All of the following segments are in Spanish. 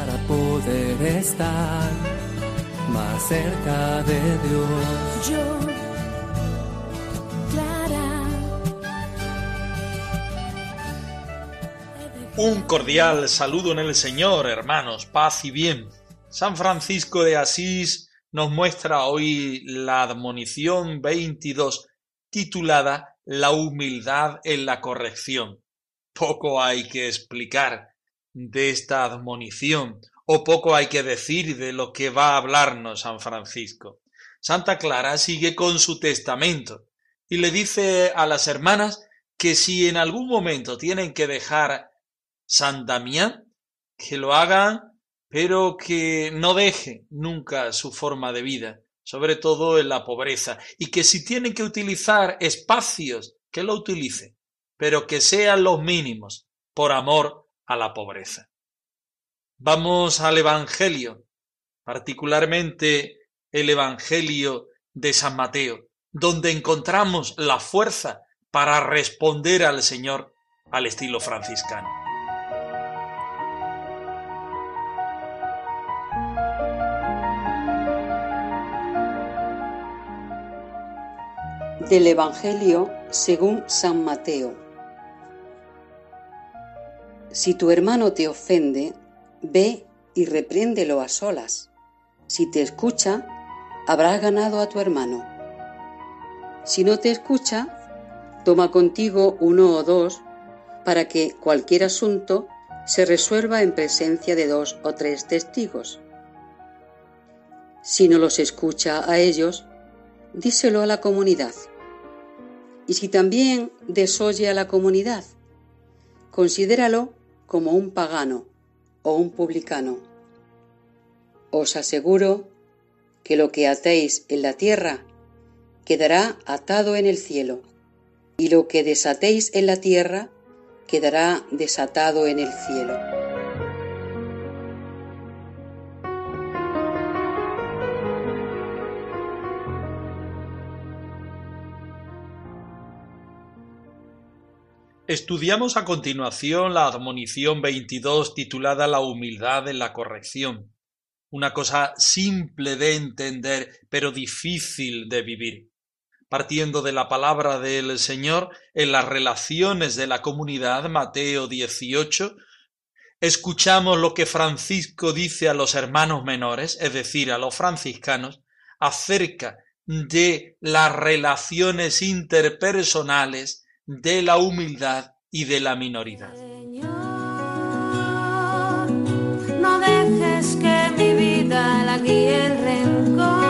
para poder estar más cerca de Dios. Yo, Clara. Un cordial saludo en el Señor, hermanos, paz y bien. San Francisco de Asís nos muestra hoy la admonición 22 titulada La humildad en la corrección. Poco hay que explicar de esta admonición o poco hay que decir de lo que va a hablarnos San Francisco. Santa Clara sigue con su testamento y le dice a las hermanas que si en algún momento tienen que dejar San Damián, que lo hagan pero que no deje nunca su forma de vida, sobre todo en la pobreza, y que si tienen que utilizar espacios, que lo utilicen, pero que sean los mínimos, por amor a la pobreza. Vamos al Evangelio, particularmente el Evangelio de San Mateo, donde encontramos la fuerza para responder al Señor al estilo franciscano. Del Evangelio según San Mateo. Si tu hermano te ofende, ve y repréndelo a solas. Si te escucha, habrás ganado a tu hermano. Si no te escucha, toma contigo uno o dos para que cualquier asunto se resuelva en presencia de dos o tres testigos. Si no los escucha a ellos, díselo a la comunidad. Y si también desoye a la comunidad, considéralo como un pagano o un publicano. Os aseguro que lo que atéis en la tierra quedará atado en el cielo, y lo que desatéis en la tierra quedará desatado en el cielo. Estudiamos a continuación la admonición 22 titulada La humildad en la corrección, una cosa simple de entender pero difícil de vivir. Partiendo de la palabra del Señor en las relaciones de la comunidad, Mateo 18, escuchamos lo que Francisco dice a los hermanos menores, es decir, a los franciscanos, acerca de las relaciones interpersonales de la humildad y de la minoridad. Señor, no dejes que mi vida la guíe el rencor,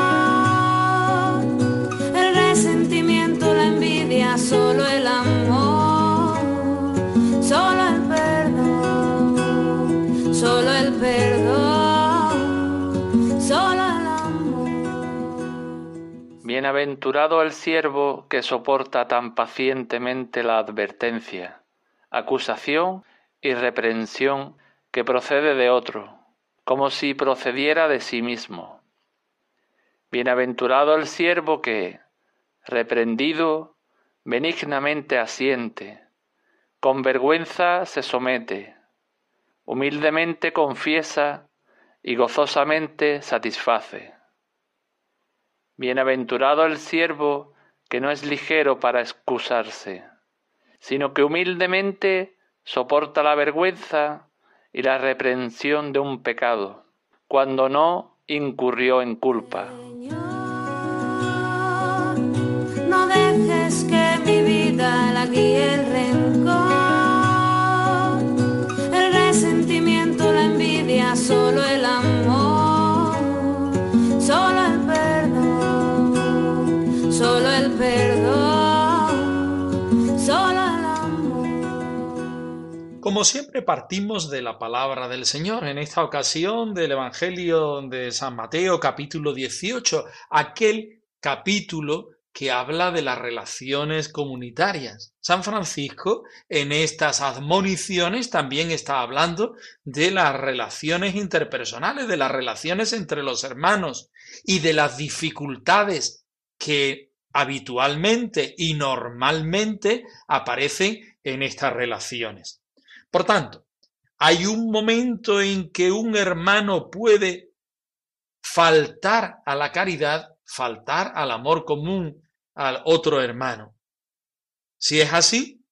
el resentimiento, la envidia, solo el amor, Bienaventurado el siervo que soporta tan pacientemente la advertencia, acusación y reprensión que procede de otro, como si procediera de sí mismo. Bienaventurado el siervo que, reprendido, benignamente asiente, con vergüenza se somete, humildemente confiesa y gozosamente satisface. Bienaventurado el siervo que no es ligero para excusarse, sino que humildemente soporta la vergüenza y la reprensión de un pecado, cuando no incurrió en culpa. Como siempre partimos de la palabra del Señor, en esta ocasión del Evangelio de San Mateo capítulo 18, aquel capítulo que habla de las relaciones comunitarias. San Francisco en estas admoniciones también está hablando de las relaciones interpersonales, de las relaciones entre los hermanos y de las dificultades que habitualmente y normalmente aparecen en estas relaciones. Por tanto, hay un momento en que un hermano puede faltar a la caridad, faltar al amor común al otro hermano. Si es así,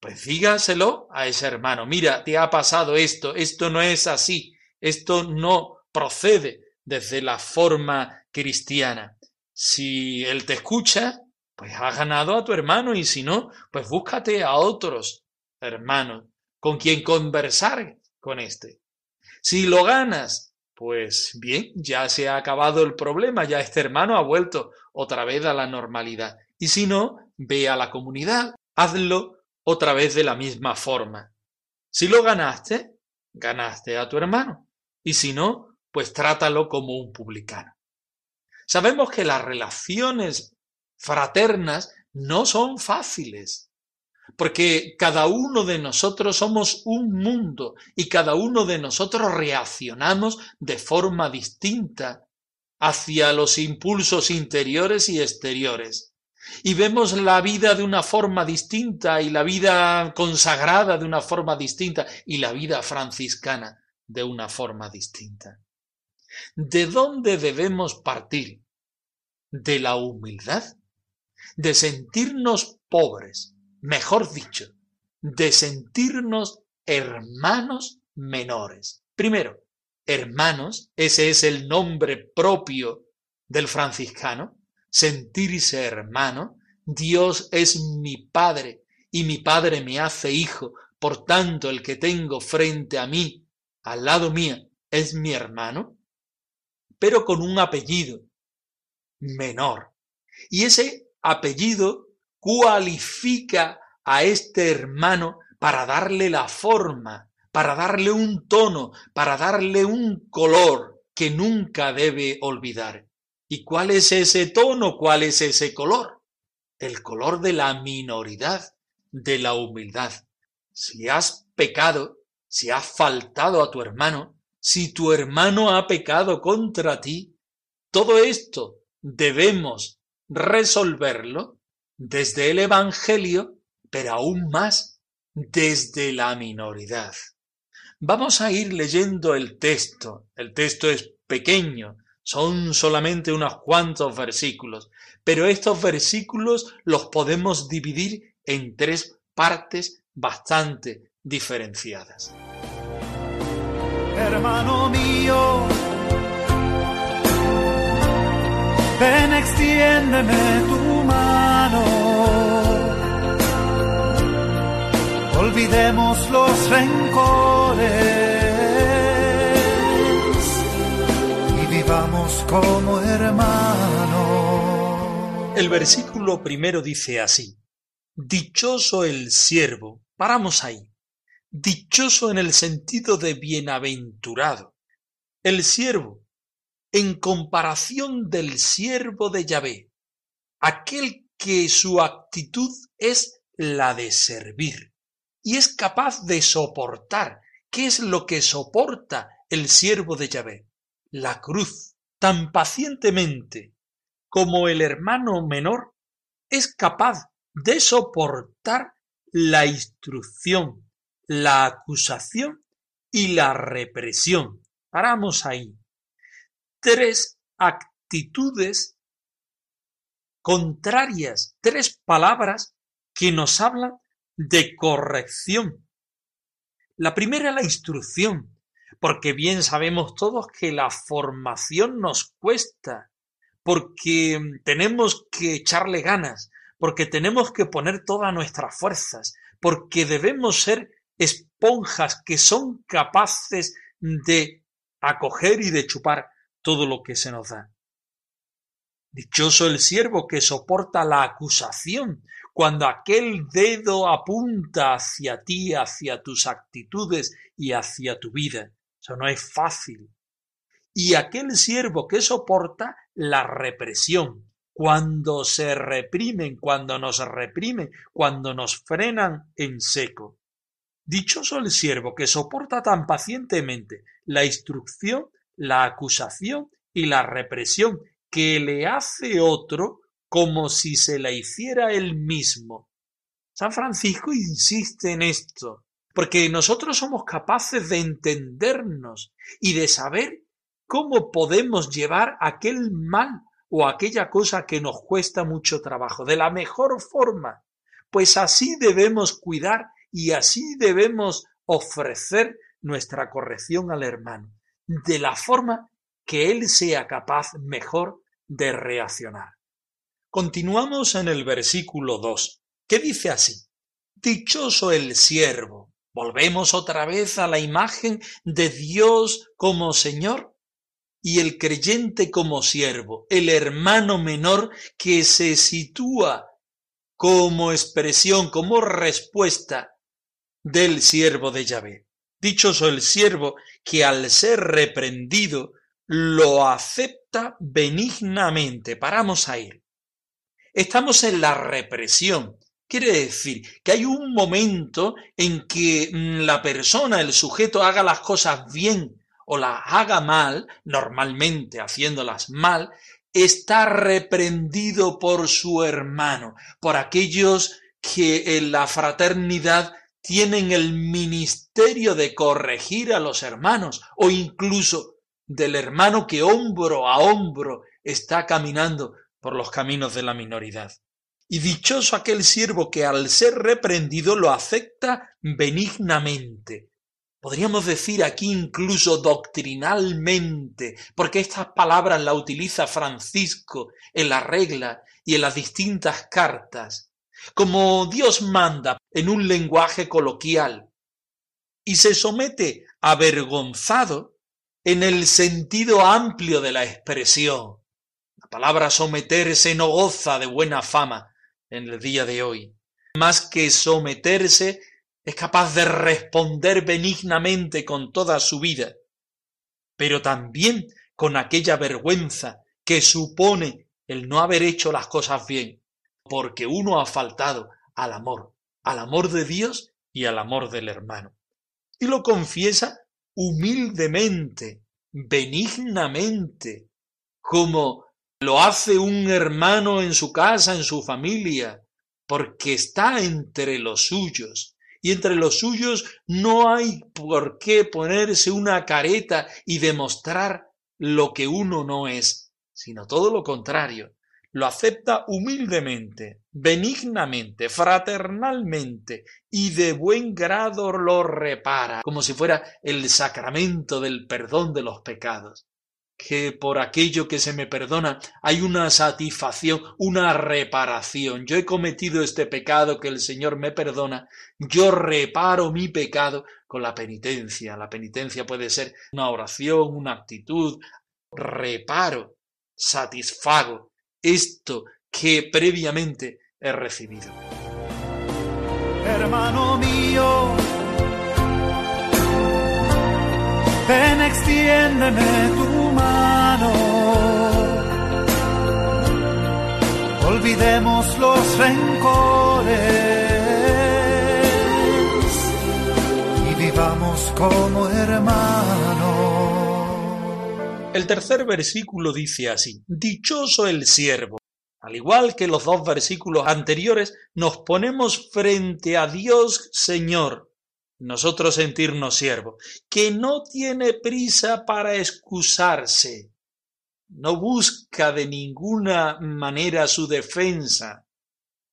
pues dígaselo a ese hermano. Mira, te ha pasado esto, esto no es así, esto no procede desde la forma cristiana. Si él te escucha, pues has ganado a tu hermano y si no, pues búscate a otros hermanos con quien conversar con este. Si lo ganas, pues bien, ya se ha acabado el problema, ya este hermano ha vuelto otra vez a la normalidad. Y si no, ve a la comunidad, hazlo otra vez de la misma forma. Si lo ganaste, ganaste a tu hermano. Y si no, pues trátalo como un publicano. Sabemos que las relaciones fraternas no son fáciles porque cada uno de nosotros somos un mundo y cada uno de nosotros reaccionamos de forma distinta hacia los impulsos interiores y exteriores. Y vemos la vida de una forma distinta y la vida consagrada de una forma distinta y la vida franciscana de una forma distinta. ¿De dónde debemos partir? De la humildad, de sentirnos pobres, mejor dicho, de sentirnos hermanos menores. Primero, hermanos, ese es el nombre propio del franciscano, sentirse hermano. Dios es mi Padre y mi Padre me hace hijo, por tanto el que tengo frente a mí, al lado mío, es mi hermano, pero con un apellido menor. Y ese apellido cualifica a este hermano para darle la forma, para darle un tono, para darle un color que nunca debe olvidar. ¿Y cuál es ese tono? ¿Cuál es ese color? El color de la minoridad, de la humildad. Si has pecado, si has faltado a tu hermano, si tu hermano ha pecado contra ti, todo esto debemos resolverlo desde el Evangelio, pero aún más desde la minoridad. Vamos a ir leyendo el texto. El texto es pequeño, son solamente unos cuantos versículos, pero estos versículos los podemos dividir en tres partes bastante diferenciadas. Hermano mío, ven extiéndeme tu mano. Olvidemos los rencores y vivamos como hermanos. El versículo primero dice así, Dichoso el siervo, paramos ahí, dichoso en el sentido de bienaventurado, el siervo, en comparación del siervo de Yahvé, aquel que su actitud es la de servir y es capaz de soportar. ¿Qué es lo que soporta el siervo de Yahvé? La cruz, tan pacientemente como el hermano menor es capaz de soportar la instrucción, la acusación y la represión. Paramos ahí tres actitudes contrarias, tres palabras que nos hablan de corrección. La primera, la instrucción, porque bien sabemos todos que la formación nos cuesta, porque tenemos que echarle ganas, porque tenemos que poner todas nuestras fuerzas, porque debemos ser esponjas que son capaces de acoger y de chupar todo lo que se nos da. Dichoso el siervo que soporta la acusación, cuando aquel dedo apunta hacia ti, hacia tus actitudes y hacia tu vida. Eso no es fácil. Y aquel siervo que soporta la represión, cuando se reprimen, cuando nos reprimen, cuando nos frenan en seco. Dichoso el siervo que soporta tan pacientemente la instrucción, la acusación y la represión que le hace otro como si se la hiciera él mismo. San Francisco insiste en esto, porque nosotros somos capaces de entendernos y de saber cómo podemos llevar aquel mal o aquella cosa que nos cuesta mucho trabajo de la mejor forma. Pues así debemos cuidar y así debemos ofrecer nuestra corrección al hermano, de la forma que él sea capaz mejor de reaccionar. Continuamos en el versículo 2, que dice así, Dichoso el siervo. Volvemos otra vez a la imagen de Dios como Señor y el creyente como siervo, el hermano menor que se sitúa como expresión, como respuesta del siervo de Yahvé. Dichoso el siervo que al ser reprendido lo acepta benignamente. Paramos ahí. Estamos en la represión. Quiere decir que hay un momento en que mm, la persona, el sujeto, haga las cosas bien o las haga mal, normalmente haciéndolas mal, está reprendido por su hermano, por aquellos que en la fraternidad tienen el ministerio de corregir a los hermanos o incluso del hermano que hombro a hombro está caminando por los caminos de la minoridad. Y dichoso aquel siervo que al ser reprendido lo acepta benignamente. Podríamos decir aquí incluso doctrinalmente, porque estas palabras las utiliza Francisco en la regla y en las distintas cartas, como Dios manda en un lenguaje coloquial, y se somete avergonzado en el sentido amplio de la expresión. La palabra someterse no goza de buena fama en el día de hoy. Más que someterse, es capaz de responder benignamente con toda su vida, pero también con aquella vergüenza que supone el no haber hecho las cosas bien, porque uno ha faltado al amor, al amor de Dios y al amor del hermano. Y lo confiesa humildemente, benignamente, como lo hace un hermano en su casa, en su familia, porque está entre los suyos. Y entre los suyos no hay por qué ponerse una careta y demostrar lo que uno no es, sino todo lo contrario, lo acepta humildemente, benignamente, fraternalmente y de buen grado lo repara, como si fuera el sacramento del perdón de los pecados. Que por aquello que se me perdona hay una satisfacción, una reparación. Yo he cometido este pecado que el Señor me perdona, yo reparo mi pecado con la penitencia. La penitencia puede ser una oración, una actitud, reparo, satisfago esto que previamente he recibido. Hermano mío, ven extiéndeme tu mano. Olvidemos los rencores y vivamos como hermanos. El tercer versículo dice así, Dichoso el siervo. Al igual que los dos versículos anteriores, nos ponemos frente a Dios Señor, nosotros sentirnos siervos, que no tiene prisa para excusarse, no busca de ninguna manera su defensa,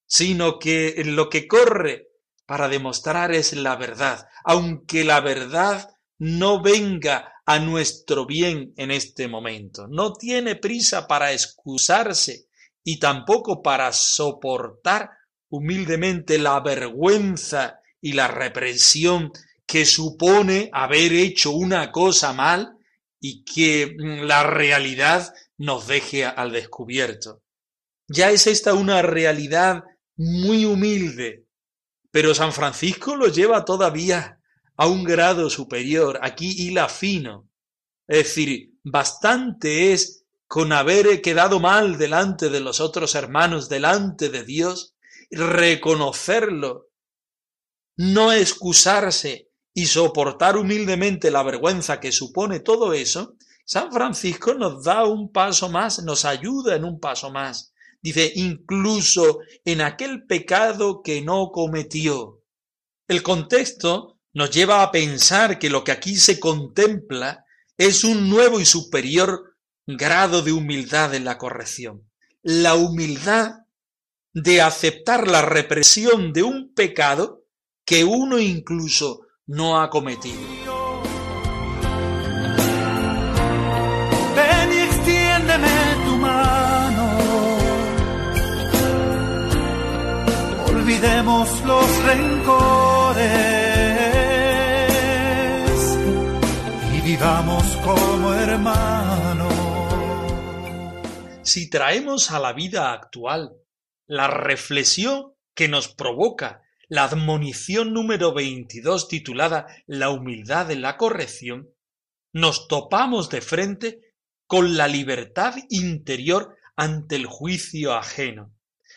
sino que lo que corre para demostrar es la verdad, aunque la verdad no venga a nuestro bien en este momento. No tiene prisa para excusarse y tampoco para soportar humildemente la vergüenza y la represión que supone haber hecho una cosa mal y que mm, la realidad nos deje al descubierto. Ya es esta una realidad muy humilde, pero San Francisco lo lleva todavía a un grado superior, aquí hila fino. Es decir, bastante es con haber quedado mal delante de los otros hermanos, delante de Dios, reconocerlo, no excusarse y soportar humildemente la vergüenza que supone todo eso, San Francisco nos da un paso más, nos ayuda en un paso más. Dice, incluso en aquel pecado que no cometió. El contexto nos lleva a pensar que lo que aquí se contempla es un nuevo y superior grado de humildad en la corrección. La humildad de aceptar la represión de un pecado que uno incluso no ha cometido. Ven tu mano. Olvidemos los rencores y vivamos como hermanos. Si traemos a la vida actual la reflexión que nos provoca la admonición número 22 titulada La humildad en la corrección, nos topamos de frente con la libertad interior ante el juicio ajeno,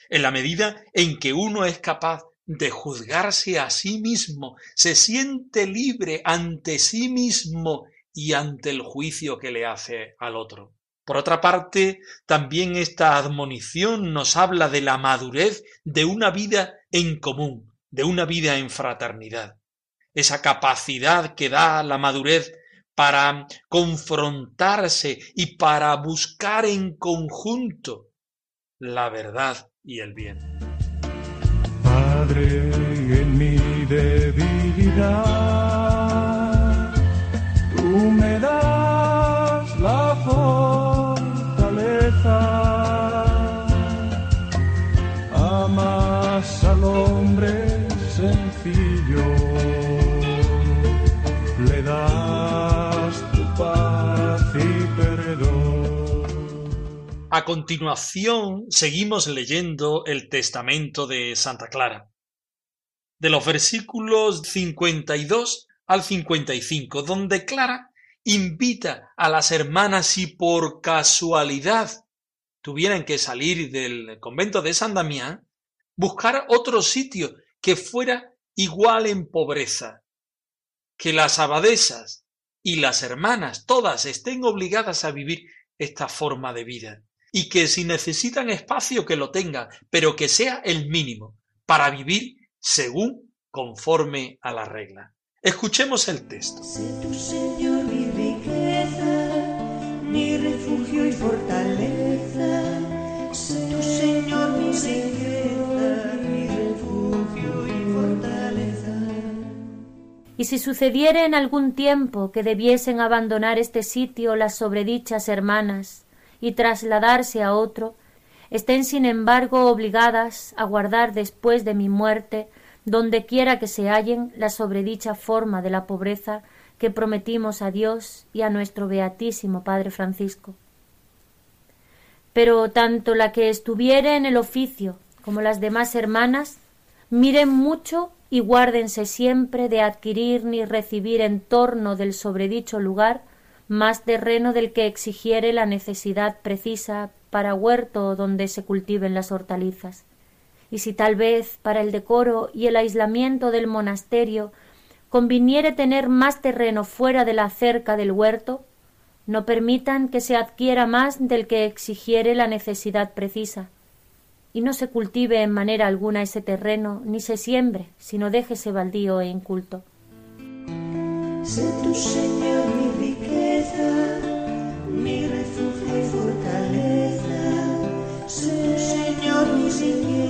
en la medida en que uno es capaz de juzgarse a sí mismo, se siente libre ante sí mismo y ante el juicio que le hace al otro. Por otra parte, también esta admonición nos habla de la madurez de una vida en común, de una vida en fraternidad. Esa capacidad que da la madurez para confrontarse y para buscar en conjunto la verdad y el bien. Padre, en mi debilidad, A continuación, seguimos leyendo el testamento de Santa Clara. De los versículos 52 al 55, donde Clara invita a las hermanas si por casualidad tuvieran que salir del convento de San Damián, buscar otro sitio que fuera igual en pobreza, que las abadesas y las hermanas todas estén obligadas a vivir esta forma de vida y que si necesitan espacio que lo tengan, pero que sea el mínimo para vivir según conforme a la regla. Escuchemos el texto. Sé tu Señor mi riqueza, mi refugio y fortaleza. Sé tu Señor mi riqueza, mi refugio y fortaleza. Y si sucediere en algún tiempo que debiesen abandonar este sitio las sobredichas hermanas y trasladarse a otro, estén sin embargo obligadas a guardar después de mi muerte, donde quiera que se hallen, la sobredicha forma de la pobreza que prometimos a Dios y a nuestro beatísimo Padre Francisco. Pero tanto la que estuviere en el oficio como las demás hermanas, miren mucho y guárdense siempre de adquirir ni recibir en torno del sobredicho lugar más terreno del que exigiere la necesidad precisa para huerto donde se cultiven las hortalizas. Y si tal vez para el decoro y el aislamiento del monasterio conviniere tener más terreno fuera de la cerca del huerto, no permitan que se adquiera más del que exigiere la necesidad precisa, y no se cultive en manera alguna ese terreno, ni se siembre, sino déjese baldío e inculto. Tu Señor mi refugio y fortaleza. Señor mi y.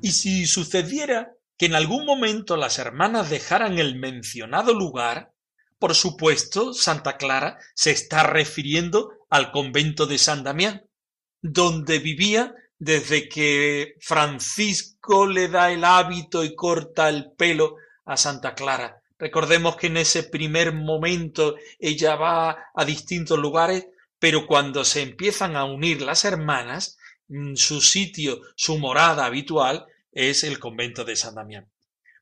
Y si sucediera que en algún momento las hermanas dejaran el mencionado lugar, por supuesto, Santa Clara se está refiriendo al convento de San Damián, donde vivía desde que Francisco le da el hábito y corta el pelo a Santa Clara Recordemos que en ese primer momento ella va a distintos lugares, pero cuando se empiezan a unir las hermanas, mm, su sitio, su morada habitual es el convento de San Damián.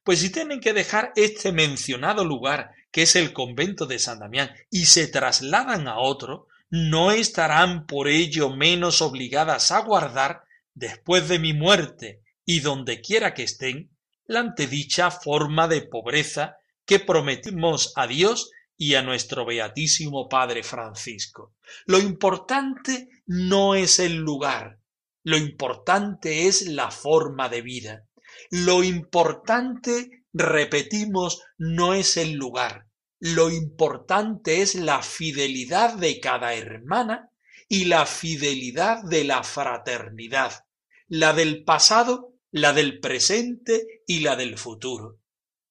Pues si tienen que dejar este mencionado lugar, que es el convento de San Damián, y se trasladan a otro, no estarán por ello menos obligadas a guardar, después de mi muerte y donde quiera que estén, la antedicha forma de pobreza que prometimos a Dios y a nuestro beatísimo Padre Francisco. Lo importante no es el lugar, lo importante es la forma de vida. Lo importante, repetimos, no es el lugar, lo importante es la fidelidad de cada hermana y la fidelidad de la fraternidad, la del pasado, la del presente y la del futuro.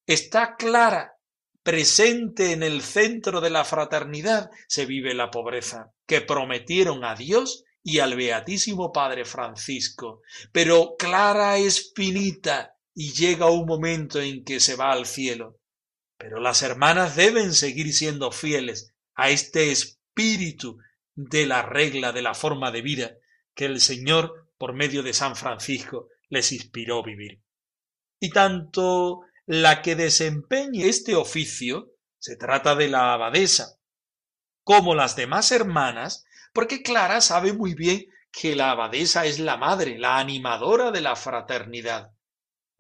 Está clara, presente en el centro de la fraternidad se vive la pobreza, que prometieron a Dios y al Beatísimo Padre Francisco, pero clara es finita y llega un momento en que se va al cielo. Pero las hermanas deben seguir siendo fieles a este espíritu de la regla de la forma de vida que el Señor, por medio de San Francisco, les inspiró vivir. Y tanto la que desempeñe este oficio, se trata de la abadesa, como las demás hermanas, porque Clara sabe muy bien que la abadesa es la madre, la animadora de la fraternidad.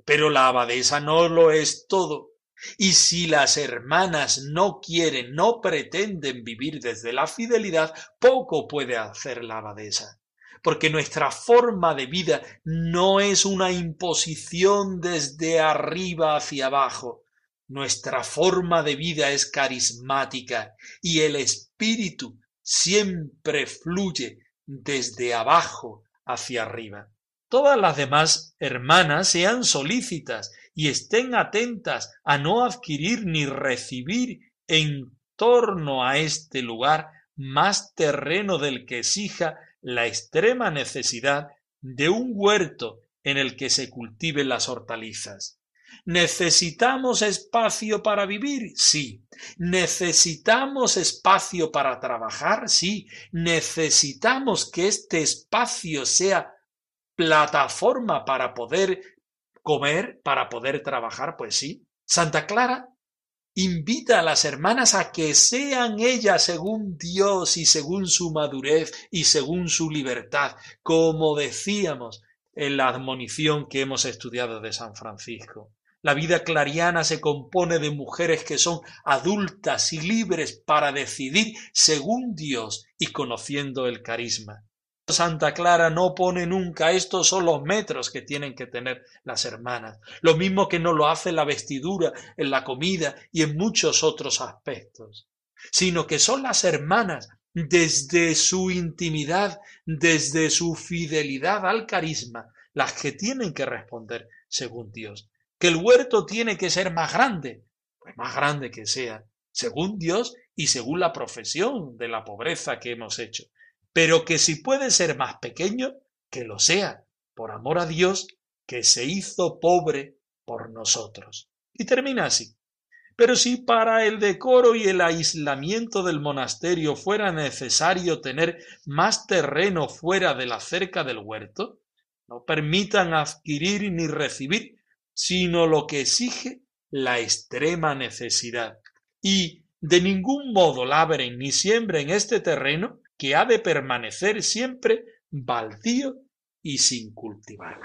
Pero la abadesa no lo es todo. Y si las hermanas no quieren, no pretenden vivir desde la fidelidad, poco puede hacer la abadesa porque nuestra forma de vida no es una imposición desde arriba hacia abajo. Nuestra forma de vida es carismática y el espíritu siempre fluye desde abajo hacia arriba. Todas las demás hermanas sean solícitas y estén atentas a no adquirir ni recibir en torno a este lugar más terreno del que exija la extrema necesidad de un huerto en el que se cultiven las hortalizas. ¿Necesitamos espacio para vivir? Sí. ¿Necesitamos espacio para trabajar? Sí. ¿Necesitamos que este espacio sea plataforma para poder comer, para poder trabajar? Pues sí. Santa Clara invita a las hermanas a que sean ellas según Dios y según su madurez y según su libertad, como decíamos en la admonición que hemos estudiado de San Francisco. La vida clariana se compone de mujeres que son adultas y libres para decidir según Dios y conociendo el carisma. Santa Clara no pone nunca estos son los metros que tienen que tener las hermanas, lo mismo que no lo hace la vestidura, en la comida y en muchos otros aspectos, sino que son las hermanas desde su intimidad, desde su fidelidad al carisma, las que tienen que responder según Dios. Que el huerto tiene que ser más grande, pues más grande que sea, según Dios y según la profesión de la pobreza que hemos hecho pero que si puede ser más pequeño, que lo sea, por amor a Dios, que se hizo pobre por nosotros. Y termina así. Pero si para el decoro y el aislamiento del monasterio fuera necesario tener más terreno fuera de la cerca del huerto, no permitan adquirir ni recibir, sino lo que exige la extrema necesidad. Y de ningún modo labren ni siembren este terreno que ha de permanecer siempre baldío y sin cultivar.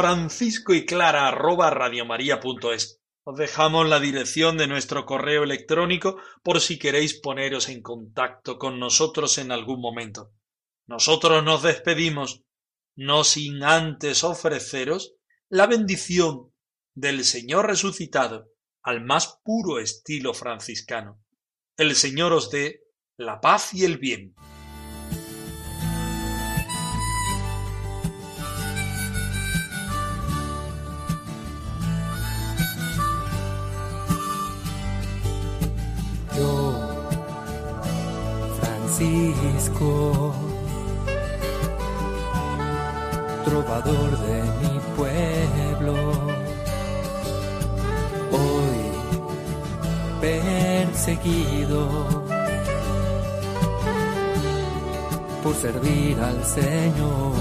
Francisco y Clara arroba radiomaria.es. Os dejamos la dirección de nuestro correo electrónico por si queréis poneros en contacto con nosotros en algún momento. Nosotros nos despedimos, no sin antes ofreceros la bendición del Señor resucitado al más puro estilo franciscano. El Señor os dé la paz y el bien. Francisco, trovador de mi pueblo, hoy perseguido por servir al Señor.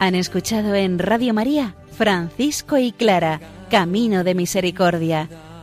Han escuchado en Radio María Francisco y Clara, Camino de Misericordia,